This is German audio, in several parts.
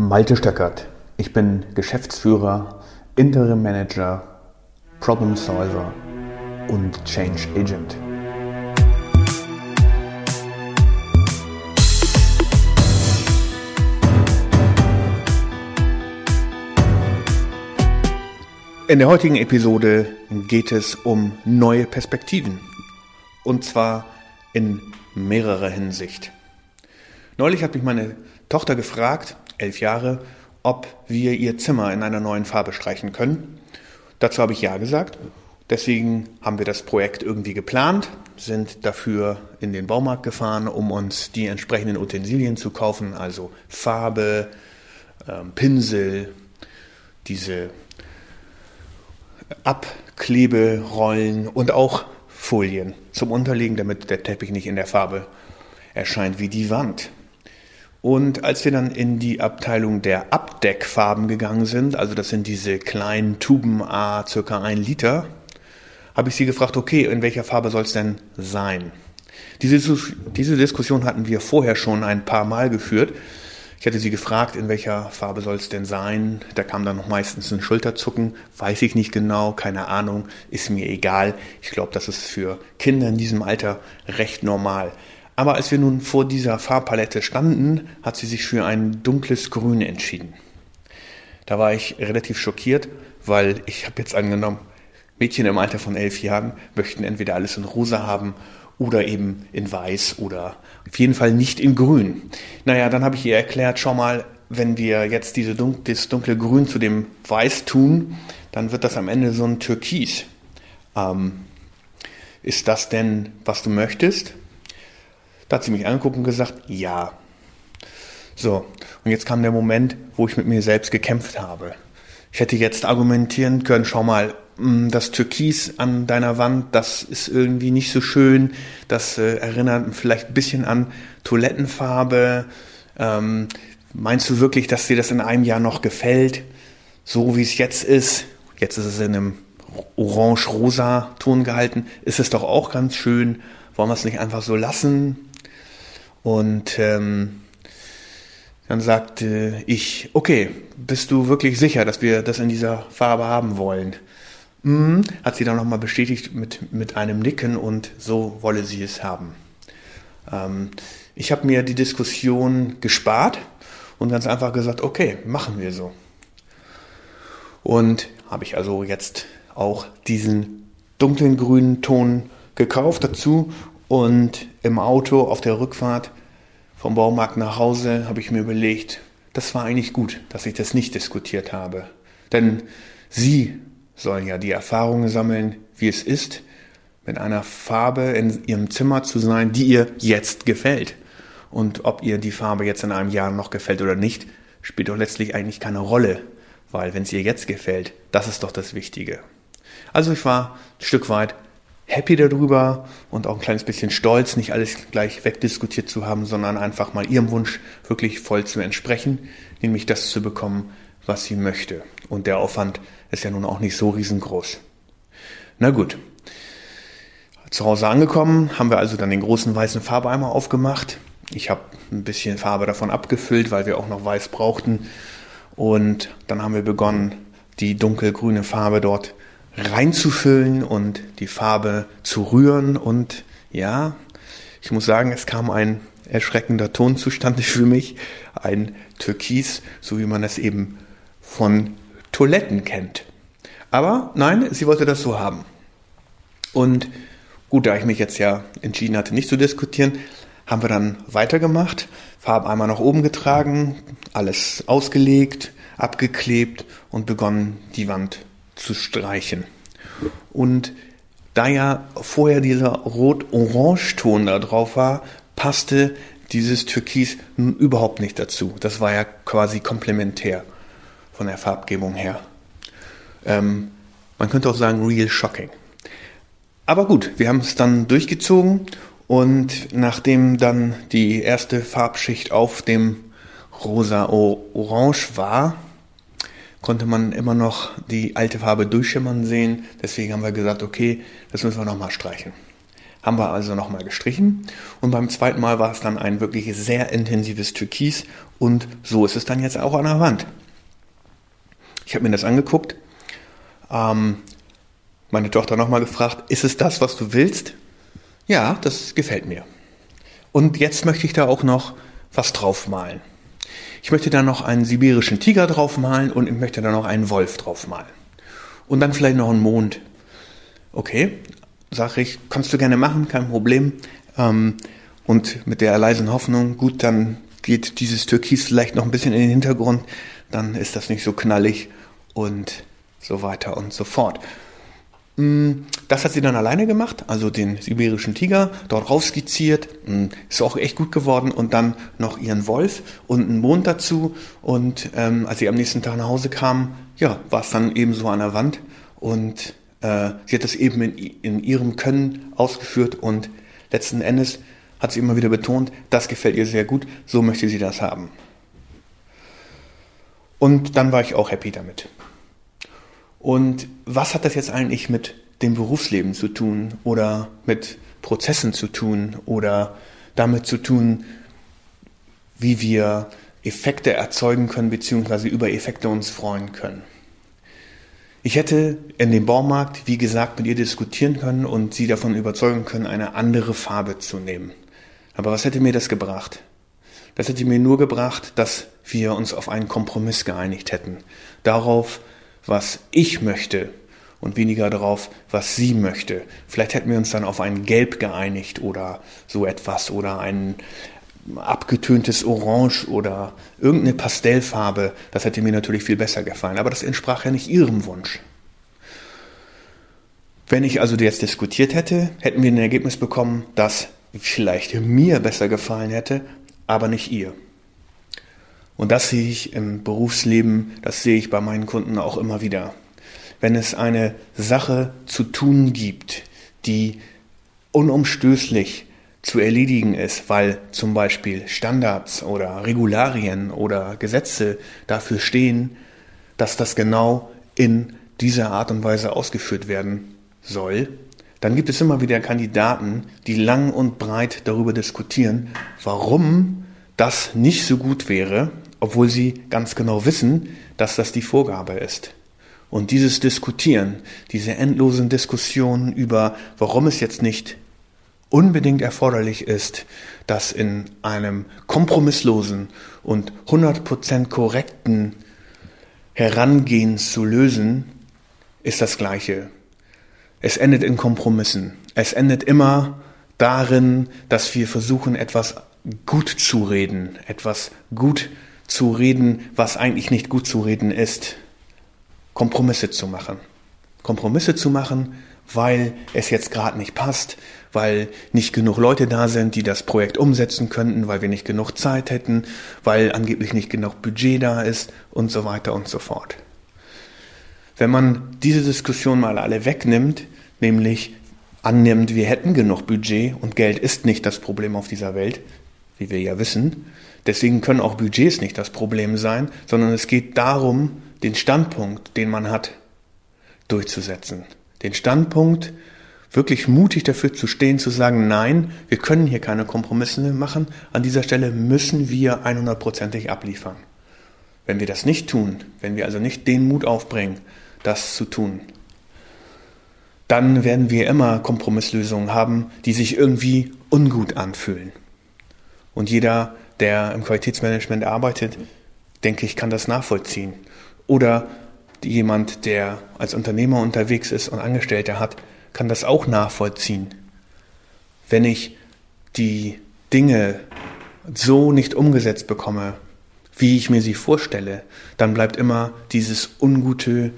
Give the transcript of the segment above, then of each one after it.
Malte Stöckert. Ich bin Geschäftsführer, Interim Manager, Problem Solver und Change Agent. In der heutigen Episode geht es um neue Perspektiven. Und zwar in mehrerer Hinsicht. Neulich hat mich meine Tochter gefragt, elf Jahre, ob wir ihr Zimmer in einer neuen Farbe streichen können. Dazu habe ich ja gesagt. Deswegen haben wir das Projekt irgendwie geplant, sind dafür in den Baumarkt gefahren, um uns die entsprechenden Utensilien zu kaufen, also Farbe, ähm, Pinsel, diese Abkleberollen und auch Folien zum Unterlegen, damit der Teppich nicht in der Farbe erscheint wie die Wand. Und als wir dann in die Abteilung der Abdeckfarben gegangen sind, also das sind diese kleinen Tuben A, circa ein Liter, habe ich sie gefragt, okay, in welcher Farbe soll es denn sein? Diese, diese Diskussion hatten wir vorher schon ein paar Mal geführt. Ich hatte sie gefragt, in welcher Farbe soll es denn sein? Da kam dann noch meistens ein Schulterzucken. Weiß ich nicht genau, keine Ahnung, ist mir egal. Ich glaube, das ist für Kinder in diesem Alter recht normal. Aber als wir nun vor dieser Farbpalette standen, hat sie sich für ein dunkles Grün entschieden. Da war ich relativ schockiert, weil ich habe jetzt angenommen, Mädchen im Alter von elf Jahren möchten entweder alles in rosa haben oder eben in weiß oder auf jeden Fall nicht in grün. Naja, dann habe ich ihr erklärt, schau mal, wenn wir jetzt diese dun das dunkle Grün zu dem Weiß tun, dann wird das am Ende so ein Türkis. Ähm, ist das denn, was du möchtest? Da hat sie mich angeguckt und gesagt, ja. So, und jetzt kam der Moment, wo ich mit mir selbst gekämpft habe. Ich hätte jetzt argumentieren können, schau mal, mm, das Türkis an deiner Wand, das ist irgendwie nicht so schön. Das äh, erinnert vielleicht ein bisschen an Toilettenfarbe. Ähm, meinst du wirklich, dass dir das in einem Jahr noch gefällt? So wie es jetzt ist. Jetzt ist es in einem orange-rosa Ton gehalten. Ist es doch auch ganz schön. Wollen wir es nicht einfach so lassen? Und ähm, dann sagte ich, okay, bist du wirklich sicher, dass wir das in dieser Farbe haben wollen? Mhm, hat sie dann nochmal bestätigt mit, mit einem Nicken und so wolle sie es haben. Ähm, ich habe mir die Diskussion gespart und ganz einfach gesagt, okay, machen wir so. Und habe ich also jetzt auch diesen dunklen grünen Ton gekauft dazu und im Auto auf der Rückfahrt vom Baumarkt nach Hause habe ich mir überlegt, das war eigentlich gut, dass ich das nicht diskutiert habe. Denn Sie sollen ja die Erfahrungen sammeln, wie es ist, mit einer Farbe in Ihrem Zimmer zu sein, die ihr jetzt gefällt. Und ob ihr die Farbe jetzt in einem Jahr noch gefällt oder nicht, spielt doch letztlich eigentlich keine Rolle. Weil wenn es ihr jetzt gefällt, das ist doch das Wichtige. Also ich war ein Stück weit happy darüber und auch ein kleines bisschen stolz, nicht alles gleich wegdiskutiert zu haben, sondern einfach mal ihrem Wunsch wirklich voll zu entsprechen, nämlich das zu bekommen, was sie möchte. Und der Aufwand ist ja nun auch nicht so riesengroß. Na gut. Zu Hause angekommen, haben wir also dann den großen weißen Farbeimer aufgemacht. Ich habe ein bisschen Farbe davon abgefüllt, weil wir auch noch weiß brauchten. Und dann haben wir begonnen, die dunkelgrüne Farbe dort reinzufüllen und die Farbe zu rühren. Und ja, ich muss sagen, es kam ein erschreckender Ton zustande für mich. Ein Türkis, so wie man es eben von Toiletten kennt. Aber nein, sie wollte das so haben. Und gut, da ich mich jetzt ja entschieden hatte, nicht zu diskutieren, haben wir dann weitergemacht, Farbe einmal nach oben getragen, alles ausgelegt, abgeklebt und begonnen, die Wand zu streichen. Und da ja vorher dieser Rot-Orange-Ton da drauf war, passte dieses Türkis nun überhaupt nicht dazu. Das war ja quasi komplementär von der Farbgebung her. Ähm, man könnte auch sagen, real shocking. Aber gut, wir haben es dann durchgezogen und nachdem dann die erste Farbschicht auf dem rosa-orange war, konnte man immer noch die alte Farbe durchschimmern sehen. Deswegen haben wir gesagt, okay, das müssen wir nochmal streichen. Haben wir also nochmal gestrichen und beim zweiten Mal war es dann ein wirklich sehr intensives Türkis und so ist es dann jetzt auch an der Wand. Ich habe mir das angeguckt, ähm, meine Tochter nochmal gefragt, ist es das, was du willst? Ja, das gefällt mir. Und jetzt möchte ich da auch noch was draufmalen. Ich möchte da noch einen sibirischen Tiger draufmalen und ich möchte da noch einen Wolf draufmalen. Und dann vielleicht noch einen Mond. Okay, sage ich, kannst du gerne machen, kein Problem. Ähm, und mit der leisen Hoffnung, gut, dann geht dieses Türkis vielleicht noch ein bisschen in den Hintergrund, dann ist das nicht so knallig und so weiter und so fort. Mm, das hat sie dann alleine gemacht, also den sibirischen Tiger dort rausskizziert, mm, ist auch echt gut geworden. Und dann noch ihren Wolf und einen Mond dazu. Und ähm, als sie am nächsten Tag nach Hause kam, ja, war es dann eben so an der Wand. Und äh, sie hat das eben in, in ihrem Können ausgeführt. Und letzten Endes hat sie immer wieder betont, das gefällt ihr sehr gut, so möchte sie das haben. Und dann war ich auch happy damit. Und was hat das jetzt eigentlich mit dem Berufsleben zu tun oder mit Prozessen zu tun oder damit zu tun, wie wir Effekte erzeugen können beziehungsweise über Effekte uns freuen können? Ich hätte in dem Baumarkt, wie gesagt, mit ihr diskutieren können und sie davon überzeugen können, eine andere Farbe zu nehmen. Aber was hätte mir das gebracht? Das hätte mir nur gebracht, dass wir uns auf einen Kompromiss geeinigt hätten. Darauf, was ich möchte und weniger darauf, was sie möchte. Vielleicht hätten wir uns dann auf ein Gelb geeinigt oder so etwas oder ein abgetöntes Orange oder irgendeine Pastellfarbe. Das hätte mir natürlich viel besser gefallen, aber das entsprach ja nicht ihrem Wunsch. Wenn ich also jetzt diskutiert hätte, hätten wir ein Ergebnis bekommen, das vielleicht mir besser gefallen hätte, aber nicht ihr. Und das sehe ich im Berufsleben, das sehe ich bei meinen Kunden auch immer wieder. Wenn es eine Sache zu tun gibt, die unumstößlich zu erledigen ist, weil zum Beispiel Standards oder Regularien oder Gesetze dafür stehen, dass das genau in dieser Art und Weise ausgeführt werden soll, dann gibt es immer wieder Kandidaten, die lang und breit darüber diskutieren, warum das nicht so gut wäre obwohl sie ganz genau wissen, dass das die Vorgabe ist. Und dieses Diskutieren, diese endlosen Diskussionen über, warum es jetzt nicht unbedingt erforderlich ist, das in einem kompromisslosen und 100% korrekten Herangehen zu lösen, ist das Gleiche. Es endet in Kompromissen. Es endet immer darin, dass wir versuchen, etwas gut zu reden, etwas gut zu zu reden, was eigentlich nicht gut zu reden ist. Kompromisse zu machen. Kompromisse zu machen, weil es jetzt gerade nicht passt, weil nicht genug Leute da sind, die das Projekt umsetzen könnten, weil wir nicht genug Zeit hätten, weil angeblich nicht genug Budget da ist und so weiter und so fort. Wenn man diese Diskussion mal alle wegnimmt, nämlich annimmt, wir hätten genug Budget und Geld ist nicht das Problem auf dieser Welt, wie wir ja wissen, Deswegen können auch Budgets nicht das Problem sein, sondern es geht darum, den Standpunkt, den man hat, durchzusetzen. Den Standpunkt, wirklich mutig dafür zu stehen, zu sagen, nein, wir können hier keine Kompromisse machen. An dieser Stelle müssen wir 100%ig abliefern. Wenn wir das nicht tun, wenn wir also nicht den Mut aufbringen, das zu tun, dann werden wir immer Kompromisslösungen haben, die sich irgendwie ungut anfühlen. Und jeder der im Qualitätsmanagement arbeitet, denke ich, kann das nachvollziehen. Oder jemand, der als Unternehmer unterwegs ist und Angestellte hat, kann das auch nachvollziehen. Wenn ich die Dinge so nicht umgesetzt bekomme, wie ich mir sie vorstelle, dann bleibt immer dieses ungute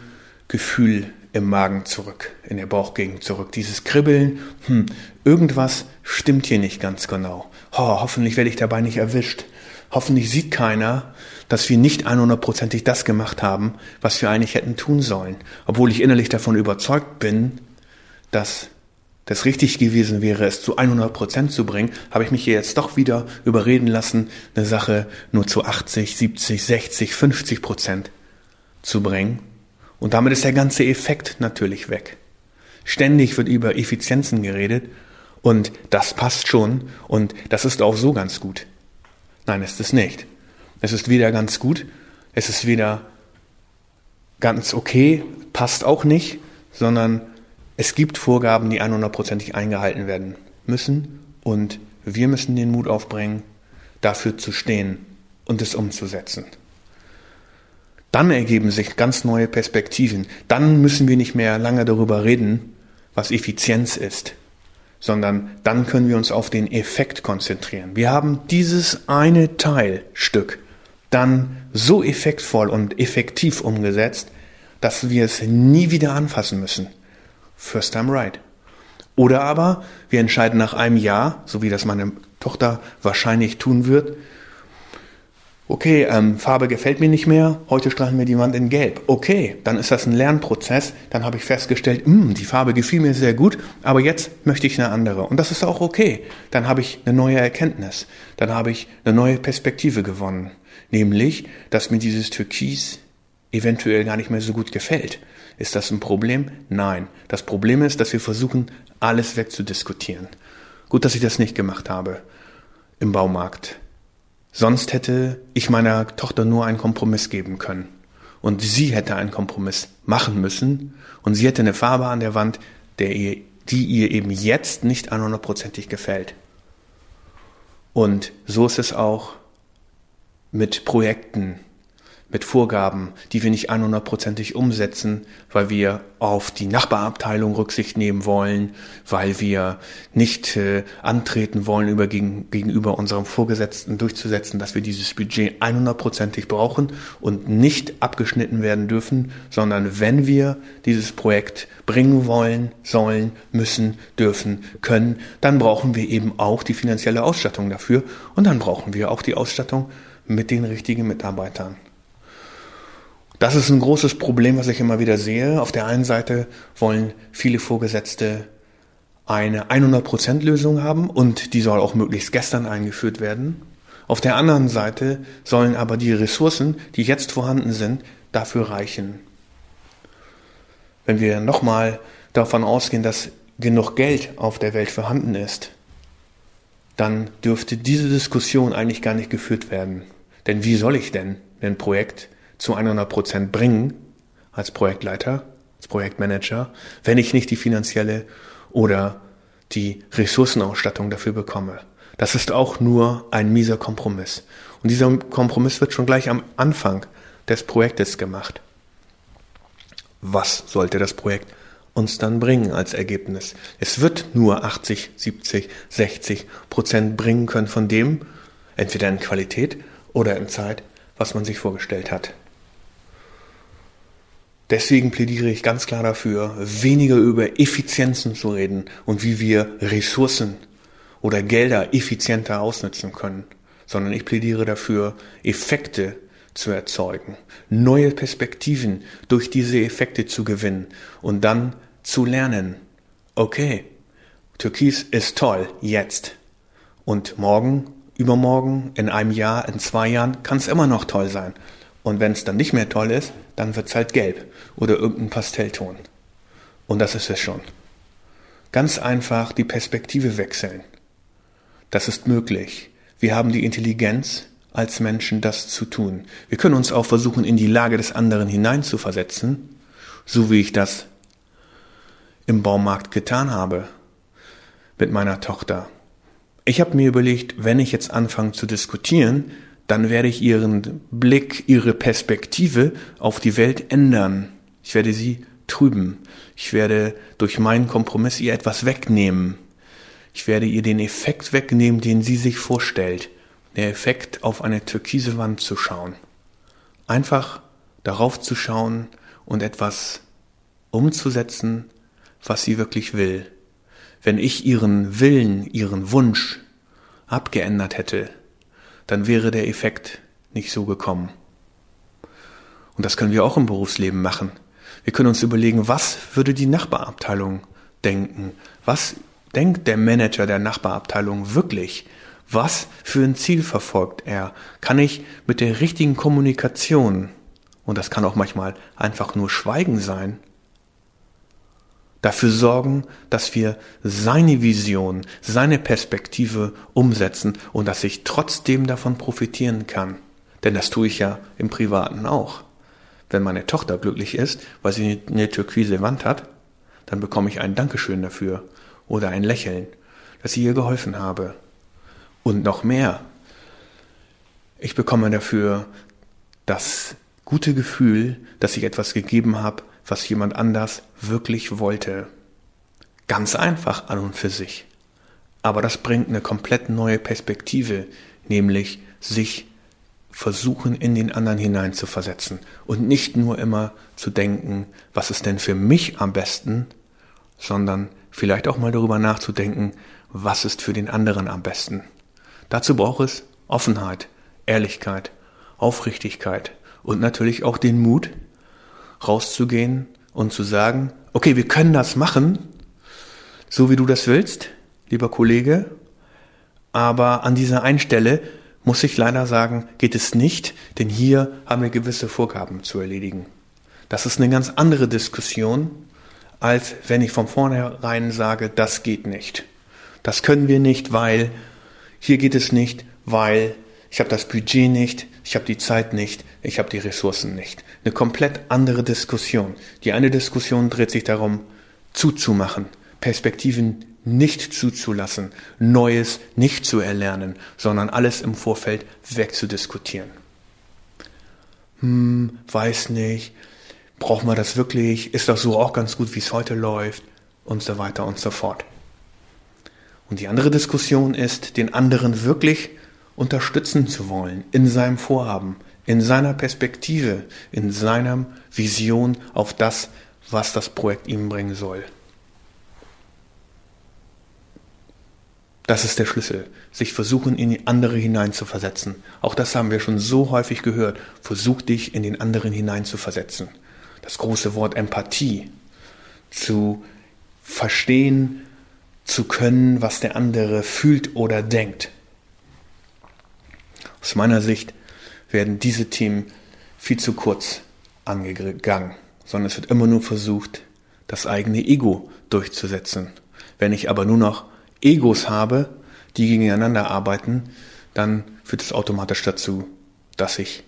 Gefühl im Magen zurück, in der Bauchgegend zurück. Dieses Kribbeln, hm, irgendwas stimmt hier nicht ganz genau. Oh, hoffentlich werde ich dabei nicht erwischt. Hoffentlich sieht keiner, dass wir nicht 100%ig das gemacht haben, was wir eigentlich hätten tun sollen. Obwohl ich innerlich davon überzeugt bin, dass das richtig gewesen wäre, es zu 100% zu bringen, habe ich mich hier jetzt doch wieder überreden lassen, eine Sache nur zu 80, 70, 60, 50% zu bringen. Und damit ist der ganze Effekt natürlich weg. Ständig wird über Effizienzen geredet Und das passt schon und das ist auch so ganz gut. Nein, ist es nicht. Es ist weder ganz gut, es ist weder ganz okay, passt auch nicht, sondern es gibt Vorgaben, die 100%ig eingehalten werden müssen und wir müssen den Mut aufbringen, dafür zu stehen und es umzusetzen. Dann ergeben sich ganz neue Perspektiven. Dann müssen wir nicht mehr lange darüber reden, was Effizienz ist, sondern dann können wir uns auf den Effekt konzentrieren. Wir haben dieses eine Teilstück dann so effektvoll und effektiv umgesetzt, dass wir es nie wieder anfassen müssen. First time right. Oder aber wir entscheiden nach einem Jahr, so wie das meine Tochter wahrscheinlich tun wird, okay, ähm, Farbe gefällt mir nicht mehr, heute streichen wir die Wand in Gelb. Okay, dann ist das ein Lernprozess. Dann habe ich festgestellt, mh, hm, die Farbe gefiel mir sehr gut, aber jetzt möchte ich eine andere. Und das ist auch okay. Dann habe ich eine neue Erkenntnis. Dann habe ich eine neue Perspektive gewonnen. Nämlich, dass mir dieses Türkis eventuell gar nicht mehr so gut gefällt. Ist das ein Problem? Nein. Das Problem ist, dass wir versuchen, alles wegzudiskutieren. Gut, dass ich das nicht gemacht habe im Baumarkt. Sonst hätte ich meiner Tochter nur einen Kompromiss geben können. Und sie hätte einen Kompromiss machen müssen. Und sie hätte eine Farbe an der Wand, der ihr, die ihr eben jetzt nicht 100%ig gefällt. Und so ist es auch mit Projekten, mit Vorgaben, die wir nicht 100%ig umsetzen, weil wir auf die Nachbarabteilung Rücksicht nehmen wollen, weil wir nicht äh, antreten wollen, über, gegen, gegenüber unserem Vorgesetzten durchzusetzen, dass wir dieses Budget 100%ig brauchen und nicht abgeschnitten werden dürfen, sondern wenn wir dieses Projekt bringen wollen, sollen, müssen, dürfen, können, dann brauchen wir eben auch die finanzielle Ausstattung dafür und dann brauchen wir auch die Ausstattung mit den richtigen Mitarbeitern. Das ist ein großes Problem, was ich immer wieder sehe. Auf der einen Seite wollen viele Vorgesetzte eine 100% Lösung haben und die soll auch möglichst gestern eingeführt werden. Auf der anderen Seite sollen aber die Ressourcen, die jetzt vorhanden sind, dafür reichen. Wenn wir nochmal davon ausgehen, dass genug Geld auf der Welt vorhanden ist, dann dürfte diese Diskussion eigentlich gar nicht geführt werden. Denn wie soll ich denn ein Projekt zu 100 Prozent bringen als Projektleiter, als Projektmanager, wenn ich nicht die finanzielle oder die Ressourcenausstattung dafür bekomme. Das ist auch nur ein mieser Kompromiss. Und dieser Kompromiss wird schon gleich am Anfang des Projektes gemacht. Was sollte das Projekt uns dann bringen als Ergebnis? Es wird nur 80, 70, 60 Prozent bringen können von dem, entweder in Qualität oder in Zeit, was man sich vorgestellt hat. Deswegen plädiere ich ganz klar dafür, weniger über Effizienzen zu reden und wie wir Ressourcen oder Gelder effizienter ausnutzen können, sondern ich plädiere dafür, Effekte zu erzeugen, neue Perspektiven durch diese Effekte zu gewinnen und dann zu lernen, okay, Türkis ist toll, jetzt. Und morgen, übermorgen, in einem Jahr, in zwei Jahren kann es immer noch toll sein. Und wenn es dann nicht mehr toll ist, dann wird es halt gelb oder irgendein Pastellton. Und das ist es schon. Ganz einfach die Perspektive wechseln. Das ist möglich. Wir haben die Intelligenz, als Menschen das zu tun. Wir können uns auch versuchen, in die Lage des anderen hineinzuversetzen, so wie ich das im Baumarkt getan habe mit meiner Tochter. Ich habe mir überlegt, wenn ich jetzt anfange zu diskutieren, dann werde ich ihren Blick, ihre Perspektive auf die Welt ändern. Ich werde sie trüben. Ich werde durch meinen Kompromiss ihr etwas wegnehmen. Ich werde ihr den Effekt wegnehmen, den sie sich vorstellt. Der Effekt, auf eine türkise Wand zu schauen. Einfach darauf zu schauen und etwas umzusetzen, was sie wirklich will. Wenn ich ihren Willen, ihren Wunsch abgeändert hätte, dann wäre der Effekt nicht so gekommen. Und das können wir auch im Berufsleben machen. Wir können uns überlegen, was würde die Nachbarabteilung denken? Was denkt der Manager der Nachbarabteilung wirklich? Was für ein Ziel verfolgt er? Kann ich mit der richtigen Kommunikation, und das kann auch manchmal einfach nur Schweigen sein, dafür sorgen, dass wir seine Vision, seine Perspektive umsetzen und dass ich trotzdem davon profitieren kann. Denn das tue ich ja im Privaten auch. Wenn meine Tochter glücklich ist, weil sie eine türkise Wand hat, dann bekomme ich ein Dankeschön dafür oder ein Lächeln, dass ich ihr geholfen habe. Und noch mehr. Ich bekomme dafür das gute Gefühl, dass ich etwas gegeben habe, was jemand anders wirklich wollte. Ganz einfach an und für sich. Aber das bringt eine komplett neue Perspektive, nämlich sich versuchen, in den anderen hinein zu versetzen und nicht nur immer zu denken, was ist denn für mich am besten, sondern vielleicht auch mal darüber nachzudenken, was ist für den anderen am besten. Dazu braucht es Offenheit, Ehrlichkeit, Aufrichtigkeit und natürlich auch den Mut, rauszugehen und zu sagen, okay, wir können das machen, so wie du das willst, lieber Kollege, aber an dieser einen Stelle muss ich leider sagen, geht es nicht, denn hier haben wir gewisse Vorgaben zu erledigen. Das ist eine ganz andere Diskussion, als wenn ich von vornherein sage, das geht nicht. Das können wir nicht, weil hier geht es nicht, weil ich habe das Budget nicht, ich habe die Zeit nicht, ich habe die Ressourcen nicht. Eine komplett andere Diskussion. Die eine Diskussion dreht sich darum, zuzumachen, Perspektiven nicht zuzulassen, Neues nicht zu erlernen, sondern alles im Vorfeld wegzudiskutieren. Hm, weiß nicht, braucht man das wirklich, ist das so auch ganz gut, wie es heute läuft und so weiter und so fort. Und die andere Diskussion ist, den anderen wirklich unterstützen zu wollen in seinem Vorhaben, in seiner Perspektive, in seiner Vision auf das, was das Projekt ihm bringen soll. Das ist der Schlüssel, sich versuchen, in die andere hineinzuversetzen. Auch das haben wir schon so häufig gehört. Versuch dich in den anderen hineinzuversetzen. Das große Wort Empathie. Zu verstehen, zu können, was der andere fühlt oder denkt. Aus meiner Sicht werden diese Themen viel zu kurz angegangen, sondern es wird immer nur versucht, das eigene Ego durchzusetzen. Wenn ich aber nur noch Egos habe, die gegeneinander arbeiten, dann führt es automatisch dazu, dass ich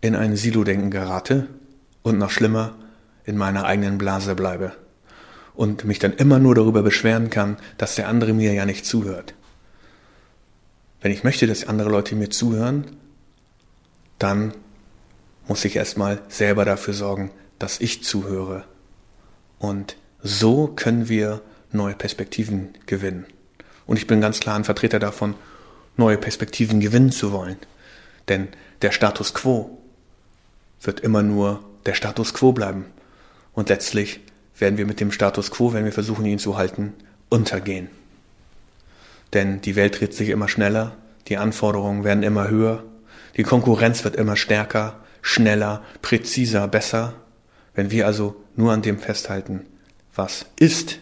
in ein Silo-Denken gerate und noch schlimmer in meiner eigenen Blase bleibe und mich dann immer nur darüber beschweren kann, dass der andere mir ja nicht zuhört. Wenn ich möchte, dass andere Leute mir zuhören, dann muss ich erstmal selber dafür sorgen, dass ich zuhöre. Und so können wir neue Perspektiven gewinnen. Und ich bin ganz klar ein Vertreter davon, neue Perspektiven gewinnen zu wollen. Denn der Status quo wird immer nur der Status quo bleiben. Und letztlich werden wir mit dem Status quo, wenn wir versuchen, ihn zu halten, untergehen. Denn die Welt dreht sich immer schneller, die Anforderungen werden immer höher, die Konkurrenz wird immer stärker, schneller, präziser, besser. Wenn wir also nur an dem festhalten, was ist,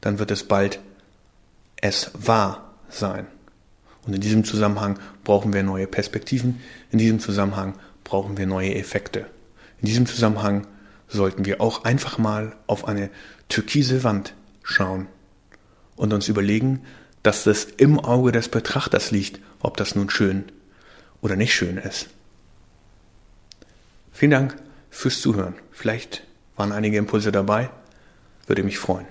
dann wird es bald es war sein. Und in diesem Zusammenhang brauchen wir neue Perspektiven, in diesem Zusammenhang brauchen wir neue Effekte. In diesem Zusammenhang sollten wir auch einfach mal auf eine türkise Wand schauen und uns überlegen, dass das im Auge des Betrachters liegt, ob das nun schön oder nicht schön ist. Vielen Dank fürs Zuhören. Vielleicht waren einige Impulse dabei. Würde mich freuen.